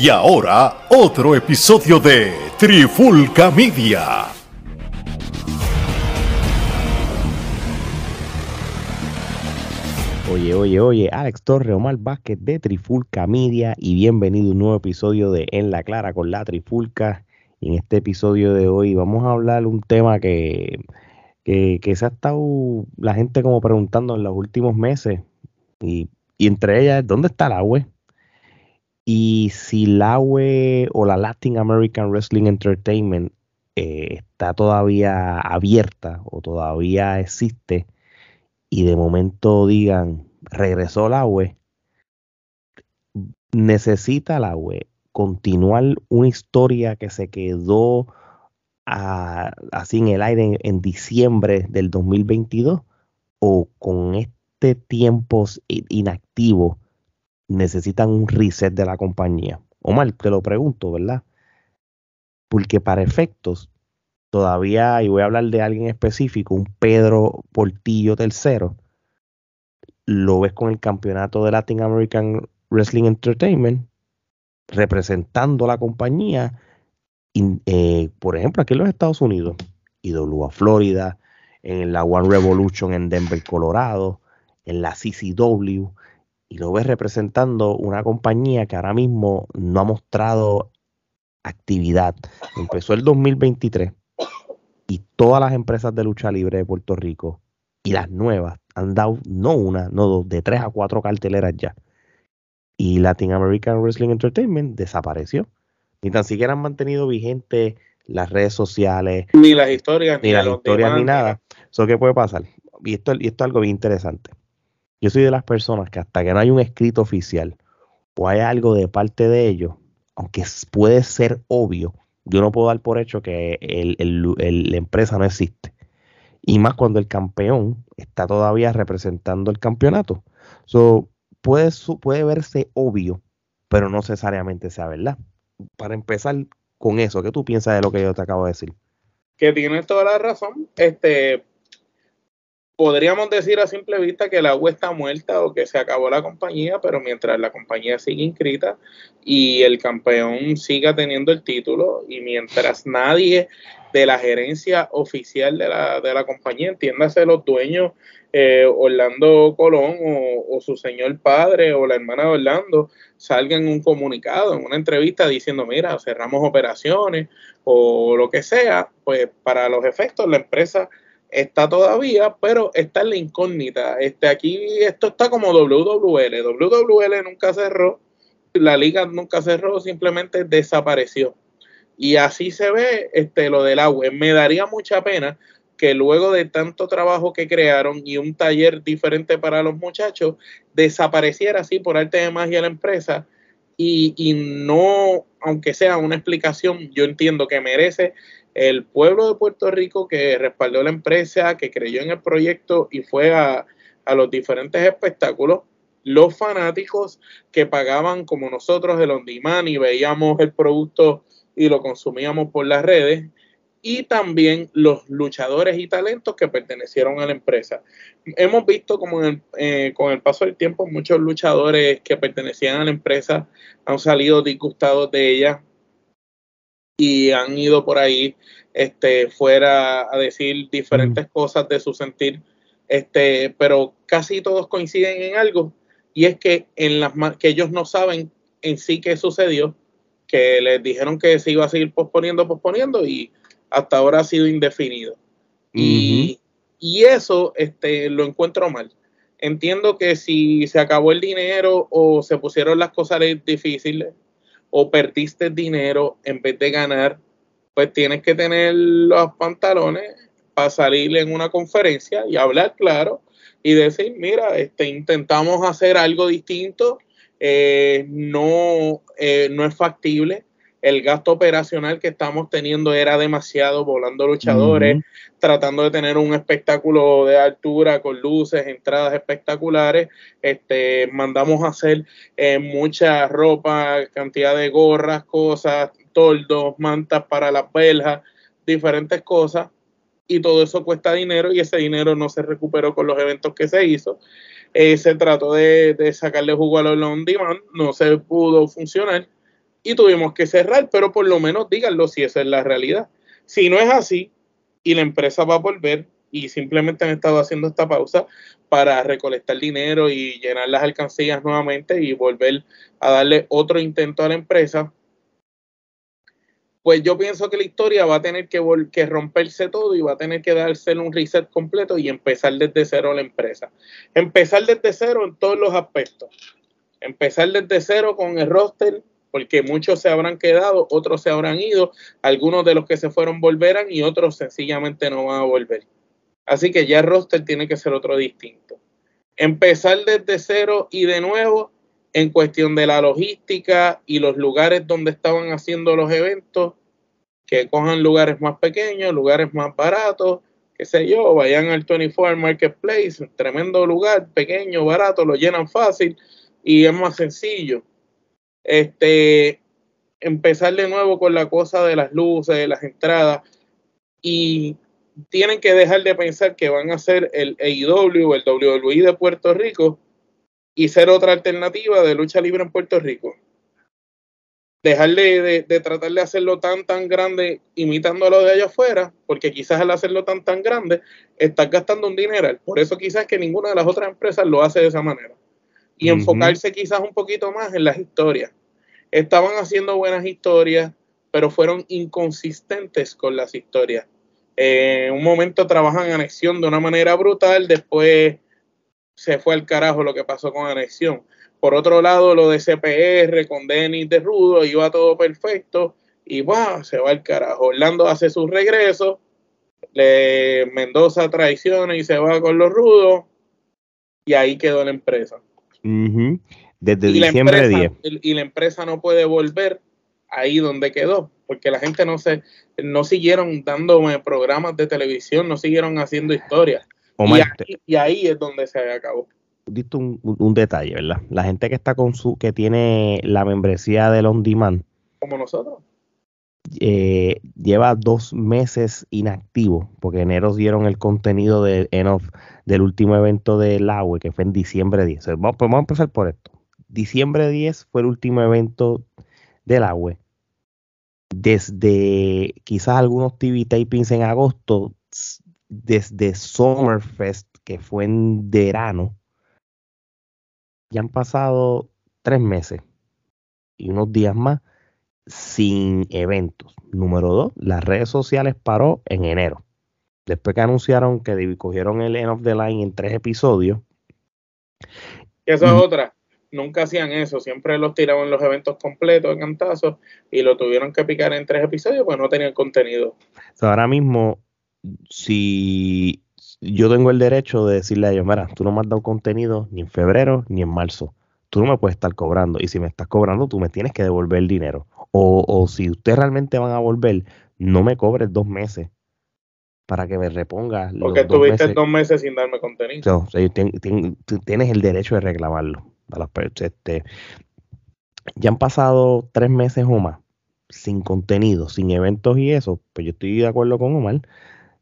Y ahora, otro episodio de Trifulca Media. Oye, oye, oye, Alex Torre, Omar Vázquez de Trifulca Media y bienvenido a un nuevo episodio de En la Clara con la Trifulca. Y en este episodio de hoy vamos a hablar un tema que, que, se ha estado la gente como preguntando en los últimos meses. Y, entre ellas, ¿dónde está la agua? Y si la UE o la Latin American Wrestling Entertainment eh, está todavía abierta o todavía existe y de momento digan, regresó la UE, necesita la UE continuar una historia que se quedó así en el aire en, diciembre del 2022 o con este tiempo inactivo necesitan un reset de la compañía? Omar, te lo pregunto, ¿verdad? Porque para efectos, todavía, y voy a hablar de alguien específico, un Pedro Portillo III, lo ves con el campeonato de Latin American Wrestling Entertainment, representando la compañía, eh, por ejemplo, aquí en los Estados Unidos, IWA Florida, en la One Revolution en Denver, Colorado, en la CCW, y lo ves representando una compañía que ahora mismo no ha mostrado actividad. Empezó el 2023 y todas las empresas de lucha libre de Puerto Rico y las nuevas han dado no una, no dos, de tres a cuatro carteleras ya. Y Latin American Wrestling Entertainment desapareció. Ni tan siquiera han mantenido vigente las redes sociales. Ni las historias, ni, las historias, ni nada. Eso qué puede pasar. Y esto, y esto es algo bien interesante. Yo soy de las personas que hasta que no hay un escrito oficial o hay algo de parte de ellos, aunque puede ser obvio, yo no puedo dar por hecho que la empresa no existe. Y más cuando el campeón está todavía representando el campeonato. So, puede, puede verse obvio, pero no necesariamente sea verdad. Para empezar con eso, ¿qué tú piensas de lo que yo te acabo de decir? Que tienes toda la razón. Este, podríamos decir a simple vista que la agua está muerta o que se acabó la compañía, pero mientras la compañía sigue inscrita y el campeón siga teniendo el título y mientras nadie de la gerencia oficial de la, de la compañía, entiéndase los dueños, eh, Orlando Colón o, su señor padre o la hermana de Orlando, salgan en un comunicado, en una entrevista diciendo, mira, cerramos operaciones o lo que sea, pues para los efectos la empresa está todavía, pero está en la incógnita. Este, aquí esto está como WWL. WWL nunca cerró, la liga nunca cerró, simplemente desapareció. Y así se ve este, lo del agua. Me daría mucha pena que luego de tanto trabajo que crearon y un taller diferente para los muchachos, desapareciera así por arte de magia la empresa y, y no, aunque sea una explicación, yo entiendo que merece el pueblo de Puerto Rico que respaldó la empresa, que creyó en el proyecto y fue a, los diferentes espectáculos, los fanáticos que pagaban como nosotros el on demand y veíamos el producto y lo consumíamos por las redes, y también los luchadores y talentos que pertenecieron a la empresa. Hemos visto como eh, con el paso del tiempo muchos luchadores que pertenecían a la empresa han salido disgustados de ella, y han ido por ahí este, fuera a decir diferentes cosas de su sentir, este, pero casi todos coinciden en algo y es que, en las, que ellos no saben en sí qué sucedió, que les dijeron que se iba a seguir posponiendo, posponiendo y hasta ahora ha sido indefinido. y, y, eso este, lo encuentro mal. Entiendo que si se acabó el dinero o se pusieron las cosas difíciles, o perdiste dinero en vez de ganar, pues tienes que tener los pantalones para salir en una conferencia y hablar claro y decir, mira, este, intentamos hacer algo distinto, eh, no, eh, no es factible, el gasto operacional que estamos teniendo era demasiado, volando luchadores, tratando de tener un espectáculo de altura con luces, entradas espectaculares. Este, mandamos a hacer eh, mucha ropa, cantidad de gorras, cosas, toldos, mantas para las beljas, diferentes cosas. Y todo eso cuesta dinero y ese dinero no se recuperó con los eventos que se hizo. Eh, se trató de, de sacarle jugo a los on demand, no se pudo funcionar y tuvimos que cerrar, pero por lo menos díganlo si esa es la realidad. Si no es así y la empresa va a volver y simplemente han estado haciendo esta pausa para recolectar dinero y llenar las alcancías nuevamente y volver a darle otro intento a la empresa, pues yo pienso que la historia va a tener que, que romperse todo y va a tener que darse un reset completo y empezar desde cero la empresa. Empezar desde cero en todos los aspectos. Empezar desde cero con el roster, porque muchos se habrán quedado, otros se habrán ido, algunos de los que se fueron volverán y otros sencillamente no van a volver. Así que ya el roster tiene que ser otro distinto. Empezar desde cero y de nuevo en cuestión de la logística y los lugares donde estaban haciendo los eventos, que cojan lugares más pequeños, lugares más baratos, qué sé yo, vayan al 24 Marketplace, tremendo lugar, pequeño, barato, lo llenan fácil y es más sencillo. Este, empezar de nuevo con la cosa de las luces, de las entradas y tienen que dejar de pensar que van a ser el AEW o el WWE de Puerto Rico y ser otra alternativa de lucha libre en Puerto Rico. Dejar de, tratar de hacerlo tan, tan grande imitando a lo de allá afuera, porque quizás al hacerlo tan, tan grande, estás gastando un dinero. Por eso quizás que ninguna de las otras empresas lo hace de esa manera. Y enfocarse quizás un poquito más en las historias. Estaban haciendo buenas historias, pero fueron inconsistentes con las historias. en un momento trabajan anexión de una manera brutal, después se fue al carajo lo que pasó con Anexión. Por otro lado, lo de CPR con Denis de Rudo iba todo perfecto y va, se va al carajo. Orlando hace su regreso, le Mendoza traiciona y se va con los rudos y ahí quedó la empresa. Desde diciembre 10. Y la empresa no puede volver ahí donde quedó, porque la gente no se no siguieron dándome programas de televisión, no siguieron haciendo historias y, ahí, es donde se acabó. Diste un, detalle, ¿verdad? La gente que está con su, que tiene la membresía del On Demand. Como nosotros. Eh, lleva dos meses inactivo, porque enero dieron el contenido de del último evento del agua, que fue en diciembre 10. Vamos, pues vamos a empezar por esto. Diciembre 10 fue el último evento del agua. Desde quizás algunos TV tapings en agosto, desde Summerfest, que fue en verano, ya han pasado tres meses y unos días más sin eventos. Número dos, las redes sociales paró en enero. Después que anunciaron que cogieron el End of the Line en tres episodios. Eso es otra. Nunca hacían eso. Siempre los tiraban los eventos completos en cantazos y lo tuvieron que picar en tres episodios pues no tenían contenido. ahora mismo si yo tengo el derecho de decirle a ellos, mira, tú no me has dado contenido ni en febrero ni en marzo, tú no me puedes estar cobrando y si me estás cobrando tú me tienes que devolver el dinero. O, o si ustedes realmente van a volver, no me cobres dos meses para que me reponga. Porque tuviste dos meses sin darme contenido. tú tienes el derecho de reclamarlo. Este, ya han pasado tres meses o más sin contenido, sin eventos y eso, pues yo estoy de acuerdo con Omar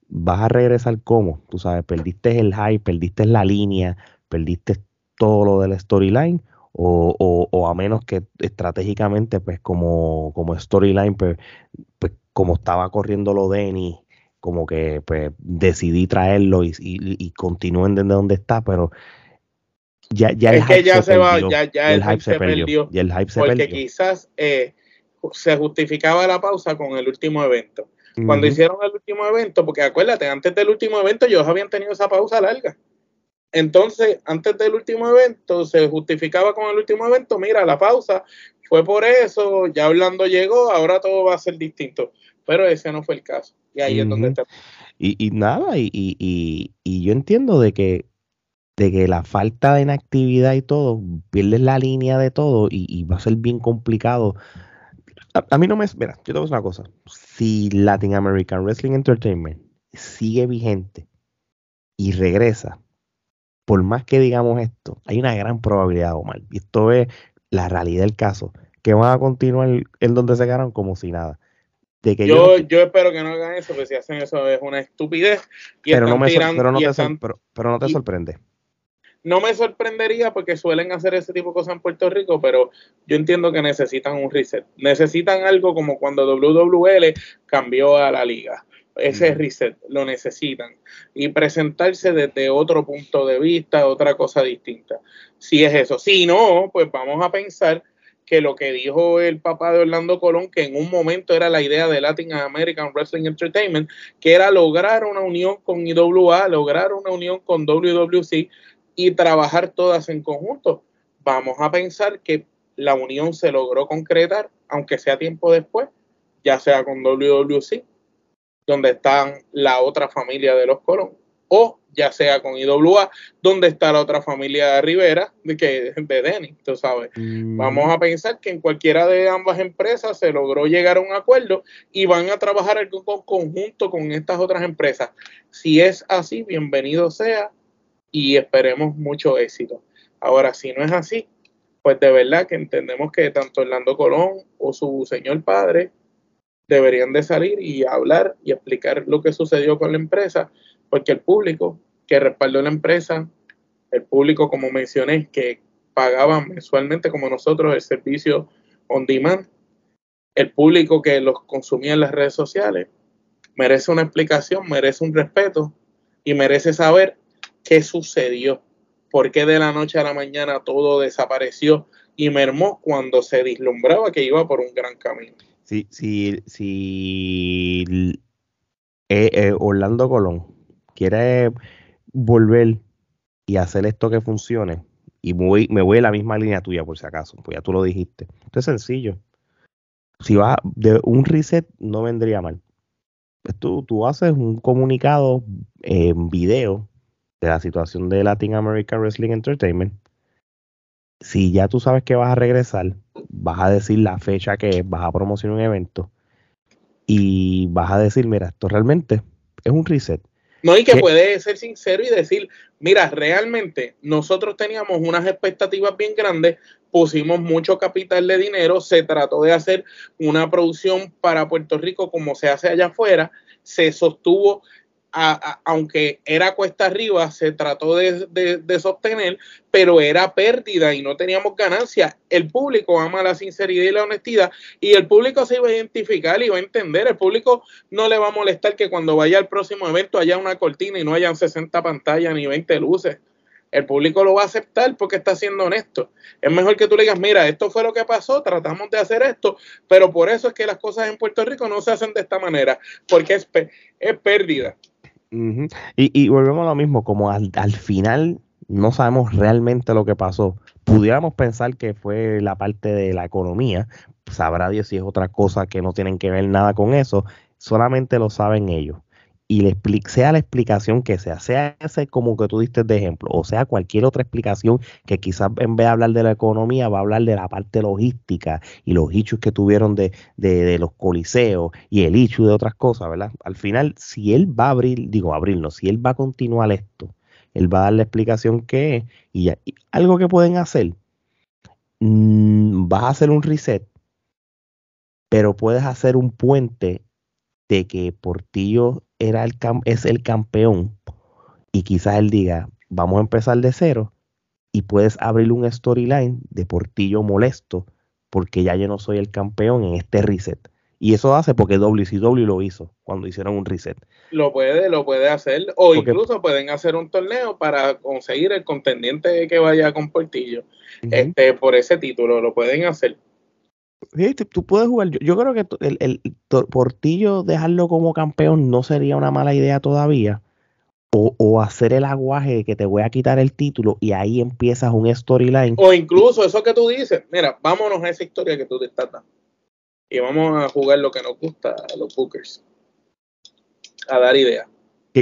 vas a regresar como, tú sabes, perdiste el hype, perdiste la línea, perdiste todo lo del storyline, o, o, a menos que estratégicamente, pues como, como storyline, pues, pues como estaba corriendo lo Denny, como que pues decidí traerlo y, y, continúen desde donde está, pero ya, ya es que ya se, va, ya, ya el, hype se perdió, el hype se porque quizás eh, se justificaba la pausa con el último evento. Cuando hicieron el último evento, porque acuérdate, antes del último evento ellos habían tenido esa pausa larga. Entonces, antes del último evento, se justificaba con el último evento, mira, la pausa fue por eso, ya hablando llegó, ahora todo va a ser distinto. Pero ese no fue el caso. Y ahí es donde está. Y, nada, y, y, y, yo entiendo de que, de que la falta de inactividad y todo, pierdes la línea de todo y, va a ser bien complicado a, mí no me. Mira, yo te voy a decir una cosa. Si Latin American Wrestling Entertainment sigue vigente y regresa, por más que digamos esto, hay una gran probabilidad, Omar, y esto es la realidad del caso, que van a continuar en donde se quedaron como si nada. De que yo, yo, espero que no hagan eso, porque si hacen eso es una estupidez. pero, no me, pero, no te, pero, no te sorprende. no me sorprendería porque suelen hacer ese tipo de cosas en Puerto Rico, pero yo entiendo que necesitan un reset. Necesitan algo como cuando WWL cambió a la liga. Ese reset lo necesitan. Y presentarse desde otro punto de vista, otra cosa distinta. Si es eso. Si no, pues vamos a pensar que lo que dijo el papá de Orlando Colón, que en un momento era la idea de Latin American Wrestling Entertainment, que era lograr una unión con IWA, lograr una unión con WWC, y trabajar todas en conjunto. Vamos a pensar que la unión se logró concretar, aunque sea tiempo después, ya sea con WWC, donde están la otra familia de los Colón, o ya sea con IWA, donde está la otra familia de Rivera, de, que, de Denny, tú sabes. Mm. Vamos a pensar que en cualquiera de ambas empresas se logró llegar a un acuerdo y van a trabajar en conjunto con estas otras empresas. Si es así, bienvenido sea, y esperemos mucho éxito. Ahora, si no es así, pues de verdad que entendemos que tanto Orlando Colón o su señor padre deberían de salir y hablar y explicar lo que sucedió con la empresa, porque el público que respaldó la empresa, el público, como mencioné, que pagaba mensualmente como nosotros el servicio on demand, el público que los consumía en las redes sociales, merece una explicación, merece un respeto y merece saber qué sucedió, por qué de la noche a la mañana todo desapareció y mermó cuando se vislumbraba que iba por un gran camino. Si, si, si eh, eh, Orlando Colón quiere volver y hacer esto que funcione, y me voy a la misma línea tuya por si acaso, pues ya tú lo dijiste. Esto es sencillo. Si va de un reset, no vendría mal. Pues tú, tú haces un comunicado en video de la situación de Latin American Wrestling Entertainment, si ya tú sabes que vas a regresar, vas a decir la fecha que vas a promocionar un evento y vas a decir, mira, esto realmente es un reset. No, y que puede ser sincero y decir, mira, realmente nosotros teníamos unas expectativas bien grandes, pusimos mucho capital de dinero, se trató de hacer una producción para Puerto Rico como se hace allá afuera, se sostuvo aunque era cuesta arriba, se trató de, sostener, pero era pérdida y no teníamos ganancia. El público ama la sinceridad y la honestidad y el público se iba a identificar y va a entender. El público no le va a molestar que cuando vaya al próximo evento haya una cortina y no hayan 60 pantallas ni 20 luces. El público lo va a aceptar porque está siendo honesto. Es mejor que tú le digas, mira, esto fue lo que pasó, tratamos de hacer esto, pero por eso es que las cosas en Puerto Rico no se hacen de esta manera, porque es, es pérdida y, volvemos a lo mismo, como al, final no sabemos realmente lo que pasó. Pudiéramos pensar que fue la parte de la economía, sabrá Dios si es otra cosa que no tienen que ver nada con eso, solamente lo saben ellos y le sea la explicación que sea, sea ese como que tú diste de ejemplo, o sea cualquier otra explicación que quizás en vez de hablar de la economía va a hablar de la parte logística y los hechos que tuvieron de, de, los coliseos y el hecho de otras cosas, ¿verdad? Al final, si él va a abrir, digo abrirlo, si él va a continuar esto, él va a dar la explicación que es y, algo que pueden hacer, mm, vas a hacer un reset, pero puedes hacer un puente de que Portillo era el es el campeón y quizás él diga, vamos a empezar de cero y puedes abrir un storyline de Portillo molesto porque ya yo no soy el campeón en este reset. Y eso hace porque WCW lo hizo cuando hicieron un reset. Lo puede, lo puede hacer. O incluso pueden hacer un torneo para conseguir el contendiente que vaya con Portillo. este, por ese título, lo pueden hacer. Tú puedes jugar. Yo, creo que el, el, Portillo dejarlo como campeón no sería una mala idea todavía. O, hacer el aguaje de que te voy a quitar el título y ahí empiezas un storyline. O incluso eso que tú dices, mira, vámonos a esa historia que tú te estás dando. Y vamos a jugar lo que nos gusta a los Bookers. A dar ideas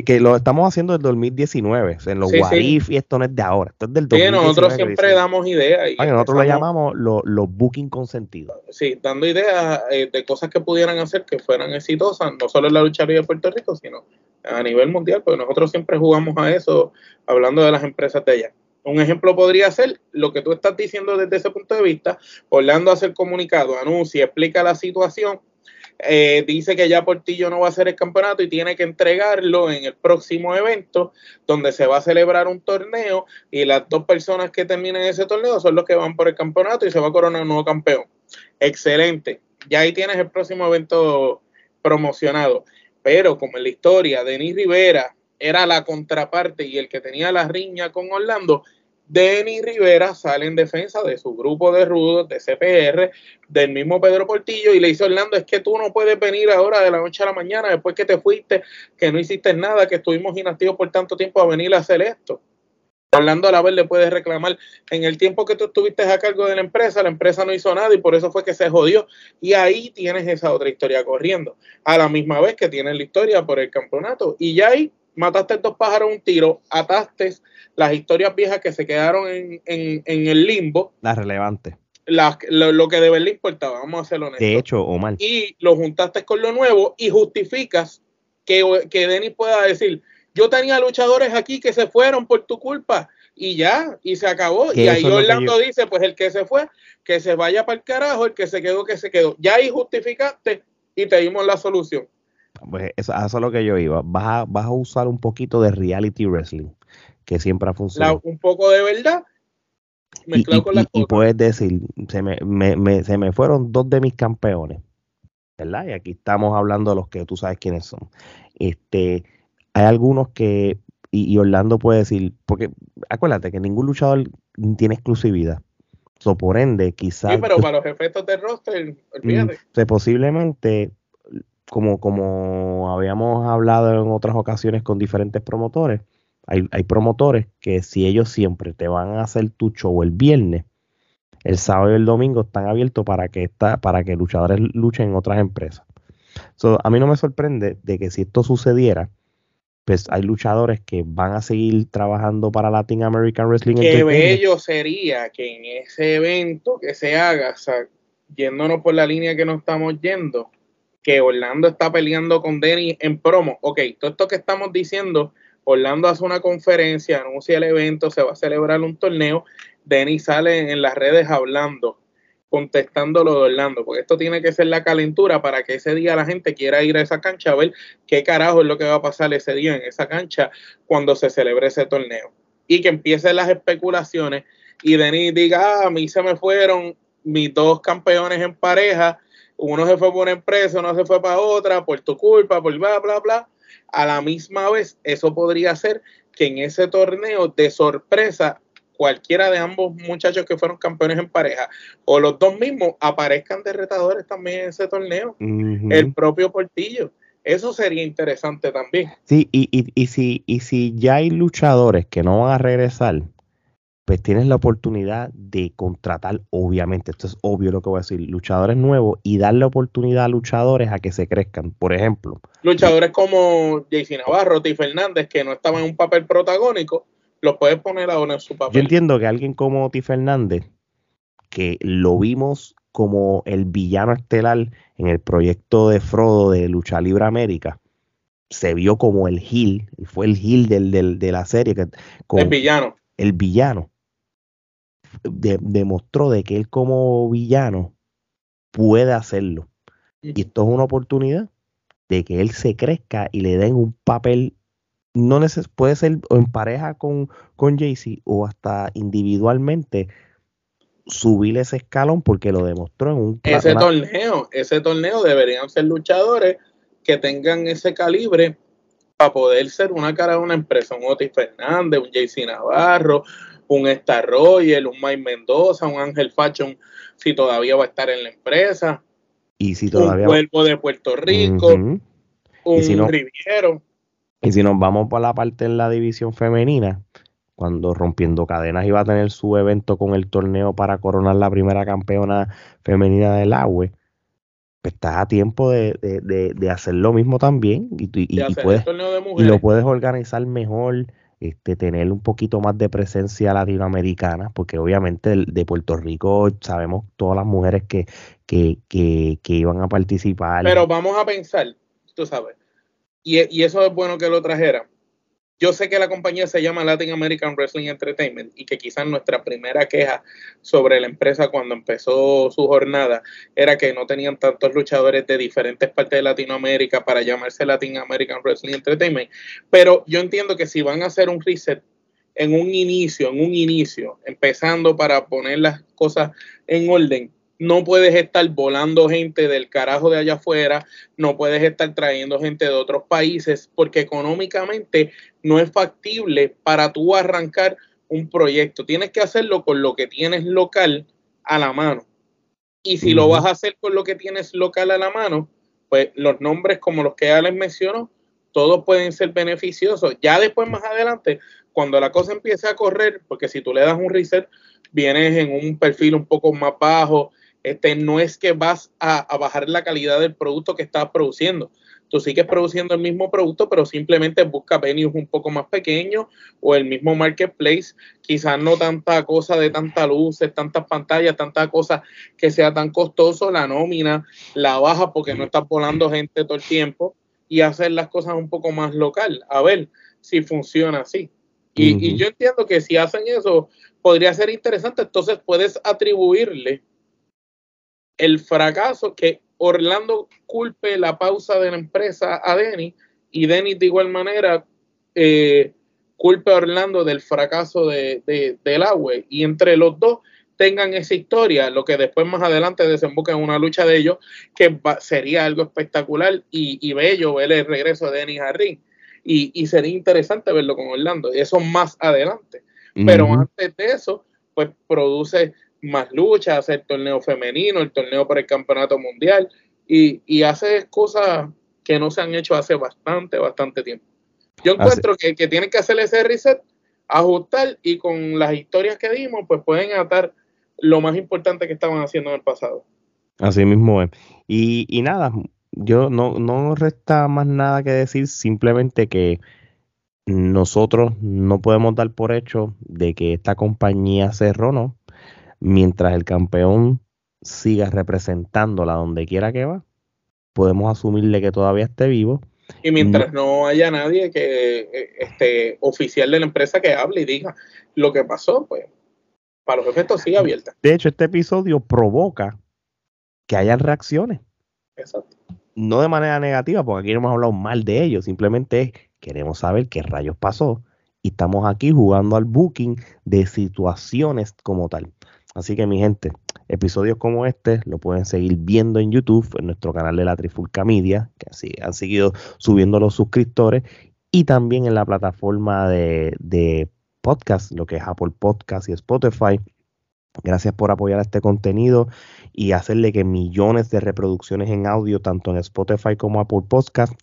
que, lo estamos haciendo desde 2019, en los sí, y esto no es de ahora, esto es del 2019. Sí, nosotros siempre damos ideas. Y nosotros lo llamamos los booking consentidos. Sí, dando ideas eh, de cosas que pudieran hacer que fueran exitosas, no solo en la lucha libre de Puerto Rico, sino a nivel mundial, porque nosotros siempre jugamos a eso hablando de las empresas de allá. Un ejemplo podría ser lo que tú estás diciendo desde ese punto de vista. Orlando hace el comunicado, anuncia, explica la situación eh, dice que ya Portillo no va a hacer el campeonato y tiene que entregarlo en el próximo evento donde se va a celebrar un torneo y las dos personas que terminen ese torneo son los que van por el campeonato y se va a coronar un nuevo campeón. Excelente. Ya ahí tienes el próximo evento promocionado. Pero como en la historia, Denis Rivera era la contraparte y el que tenía la riña con Orlando, Denis Rivera sale en defensa de su grupo de rudos, de CPR, del mismo Pedro Portillo, y le dice Orlando, es que tú no puedes venir ahora de la noche a la mañana, después que te fuiste, que no hiciste nada, que estuvimos inactivos por tanto tiempo a venir a hacer esto. Orlando a la vez le puedes reclamar, en el tiempo que tú estuviste a cargo de la empresa, la empresa no hizo nada y por eso fue que se jodió. Y ahí tienes esa otra historia corriendo, a la misma vez que tienes la historia por el campeonato. Y ya ahí mataste dos pájaros un tiro, ataste las historias viejas que se quedaron en, el limbo. Las relevantes. lo, que de verdad importaba, vamos a hacerlo honestos. De hecho, Omar. Y lo juntaste con lo nuevo y justificas que, que Denis pueda decir, yo tenía luchadores aquí que se fueron por tu culpa y ya, y se acabó. Y ahí Orlando dice, pues el que se fue, que se vaya para el carajo, el que se quedó, que se quedó. Ya ahí justificaste y te dimos la solución. Pues eso, eso es lo que yo iba. Vas a, vas a usar un poquito de reality wrestling que siempre ha funcionado. un poco de verdad. Y, y, puedes decir, se me, se me fueron dos de mis campeones, ¿verdad? Y aquí estamos hablando de los que tú sabes quiénes son. Este, hay algunos que, y, Orlando puede decir, porque acuérdate que ningún luchador tiene exclusividad. So, por ende, quizás. Sí, pero para los efectos de roster, olvídate. Mm, posiblemente, como, como habíamos hablado en otras ocasiones con diferentes promotores, hay, hay, promotores que si ellos siempre te van a hacer tu show el viernes, el sábado y el domingo están abiertos para que, está, para que luchadores luchen en otras empresas. a mí no me sorprende de que si esto sucediera, pues hay luchadores que van a seguir trabajando para Latin American Wrestling. Qué bello sería que en ese evento que se haga, o sea, yéndonos por la línea que nos estamos yendo, que Orlando está peleando con Denny en promo. Ok, todo esto que estamos diciendo Orlando hace una conferencia, anuncia el evento, se va a celebrar un torneo. Denis sale en las redes hablando, contestando lo de Orlando, porque esto tiene que ser la calentura para que ese día la gente quiera ir a esa cancha a ver qué carajo es lo que va a pasar ese día en esa cancha cuando se celebre ese torneo. Y que empiecen las especulaciones y Denis diga, ah, a mí se me fueron mis dos campeones en pareja, uno se fue por una empresa, uno se fue para otra, por tu culpa, por bla, bla, bla a la misma vez, eso podría ser que en ese torneo de sorpresa cualquiera de ambos muchachos que fueron campeones en pareja o los dos mismos aparezcan de retadores también en ese torneo. El propio Portillo. Eso sería interesante también. Sí, y, y, y, si, y si ya hay luchadores que no van a regresar, pues tienes la oportunidad de contratar, obviamente, esto es obvio lo que voy a decir, luchadores nuevos y darle oportunidad a luchadores a que se crezcan. Por ejemplo, luchadores como JC Navarro, T. Fernández, que no estaban en un papel protagónico, los puedes poner ahora en su papel. Yo entiendo que alguien como T. Fernández, que lo vimos como el villano estelar en el proyecto de Frodo de Lucha Libre América, se vio como el Gil, fue el Gil del, de la serie. Que, el villano. El villano demostró de que él como villano puede hacerlo. Y esto es una oportunidad de que él se crezca y le den un papel, no neces puede ser en pareja con, con Jaycee o hasta individualmente subir ese escalón porque lo demostró en un ese torneo, ese torneo deberían ser luchadores que tengan ese calibre para poder ser una cara de una empresa, un Otis Fernández, un JC Navarro, un Star Royal, un Mike Mendoza, un Ángel Fashion, si todavía va a estar en la empresa. Y si todavía... Un cuerpo de Puerto Rico, un si Riviero. Y si nos vamos por la parte de la división femenina, cuando Rompiendo Cadenas iba a tener su evento con el torneo para coronar la primera campeona femenina del agua, pues estás a tiempo de, hacer lo mismo también y, y, y lo puedes organizar mejor este, tener un poquito más de presencia latinoamericana, porque obviamente de Puerto Rico sabemos todas las mujeres que, que, que, iban a participar. Pero vamos a pensar, tú sabes, y, y, eso es bueno que lo trajera. Yo sé que la compañía se llama Latin American Wrestling Entertainment y que quizás nuestra primera queja sobre la empresa cuando empezó su jornada era que no tenían tantos luchadores de diferentes partes de Latinoamérica para llamarse Latin American Wrestling Entertainment. Pero yo entiendo que si van a hacer un reset en un inicio, en un inicio, empezando para poner las cosas en orden, no puedes estar volando gente del carajo de allá afuera, no puedes estar trayendo gente de otros países, porque económicamente no es factible para tú arrancar un proyecto. Tienes que hacerlo con lo que tienes local a la mano. Y si lo vas a hacer con lo que tienes local a la mano, pues los nombres como los que ya les menciono, todos pueden ser beneficiosos. Ya después, más adelante, cuando la cosa empiece a correr, porque si tú le das un reset, vienes en un perfil un poco más bajo, este, no es que vas a, bajar la calidad del producto que estás produciendo. Tú sigues produciendo el mismo producto, pero simplemente busca venues un poco más pequeños o el mismo marketplace. Quizás no tanta cosa de tanta luces, tantas pantallas, tanta cosa que sea tan costoso. La nómina la baja porque no estás volando gente todo el tiempo y hacer las cosas un poco más local. A ver si funciona así. Y, y yo entiendo que si hacen eso, podría ser interesante. Entonces puedes atribuirle el fracaso que Orlando culpe la pausa de la empresa a Denny y Denny de igual manera eh, culpe a Orlando del fracaso de, del agua y entre los dos tengan esa historia, lo que después más adelante desemboca en una lucha de ellos que sería algo espectacular y, bello ver el regreso de Denny Harry y, y, sería interesante verlo con Orlando, eso más adelante. Pero antes de eso, pues produce más lucha, hace el torneo femenino, el torneo para el campeonato mundial y, y hace cosas que no se han hecho hace bastante, bastante tiempo. Yo encuentro que, que tienen que hacer ese reset, ajustar y con las historias que dimos, pues pueden atar lo más importante que estaban haciendo en el pasado. Así mismo es. Y, y nada, yo no, no resta más nada que decir, simplemente que nosotros no podemos dar por hecho de que esta compañía cerró, ¿no? Mientras el campeón siga representándola donde quiera que va, podemos asumirle que todavía esté vivo. Y mientras no, haya nadie que eh, este oficial de la empresa que hable y diga lo que pasó, pues para los efectos sigue abierta. De hecho, este episodio provoca que hayan reacciones. Exacto. No de manera negativa, porque aquí no hemos hablado mal de ellos, simplemente queremos saber qué rayos pasó y estamos aquí jugando al booking de situaciones como tal. Así que mi gente, episodios como este lo pueden seguir viendo en YouTube, en nuestro canal de la Trifulca Media, que así han seguido subiendo los suscriptores, y también en la plataforma de, podcast, lo que es Apple Podcast y Spotify. Gracias por apoyar este contenido y hacerle que millones de reproducciones en audio, tanto en Spotify como Apple Podcast,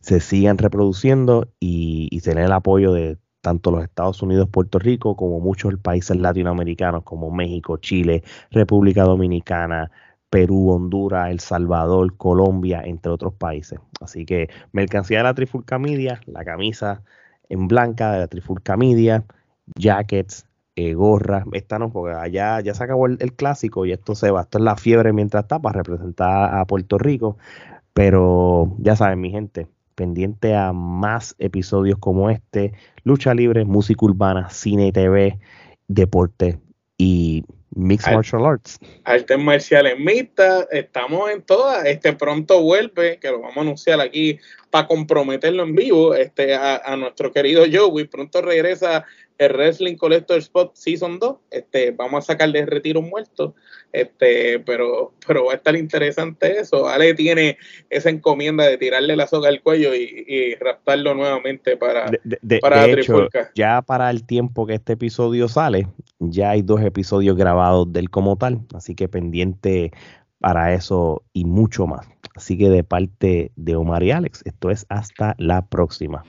se sigan reproduciendo y, y tener el apoyo de tanto los Estados Unidos, Puerto Rico, como muchos países latinoamericanos como México, Chile, República Dominicana, Perú, Honduras, El Salvador, Colombia, entre otros países. Así que mercancía de la Trifulca Media, la camisa en blanca de la Trifulca Media, jackets, eh, gorras, esta no, porque allá ya se acabó el, clásico y esto se va, esto es la fiebre mientras está para representar a Puerto Rico, pero ya saben mi gente, pendiente a más episodios como este, lucha libre, música urbana, cine y TV, deporte y Mixed Martial Arts. Artes marciales mixtas, estamos en todas. Este pronto vuelve, que lo vamos a anunciar aquí para comprometerlo en vivo, este, a, a nuestro querido Joey. Pronto regresa el Wrestling Collector Spot Season 2. Este, vamos a sacar de retiro muerto. Este, pero, pero va a estar interesante eso. Ale tiene esa encomienda de tirarle la soga al cuello y, y raptarlo nuevamente para, de, para hecho, Ya para el tiempo que este episodio sale, ya hay dos episodios grabados del como tal. Así que pendiente para eso y mucho más. Así que de parte de Omar y Alex, esto es hasta la próxima.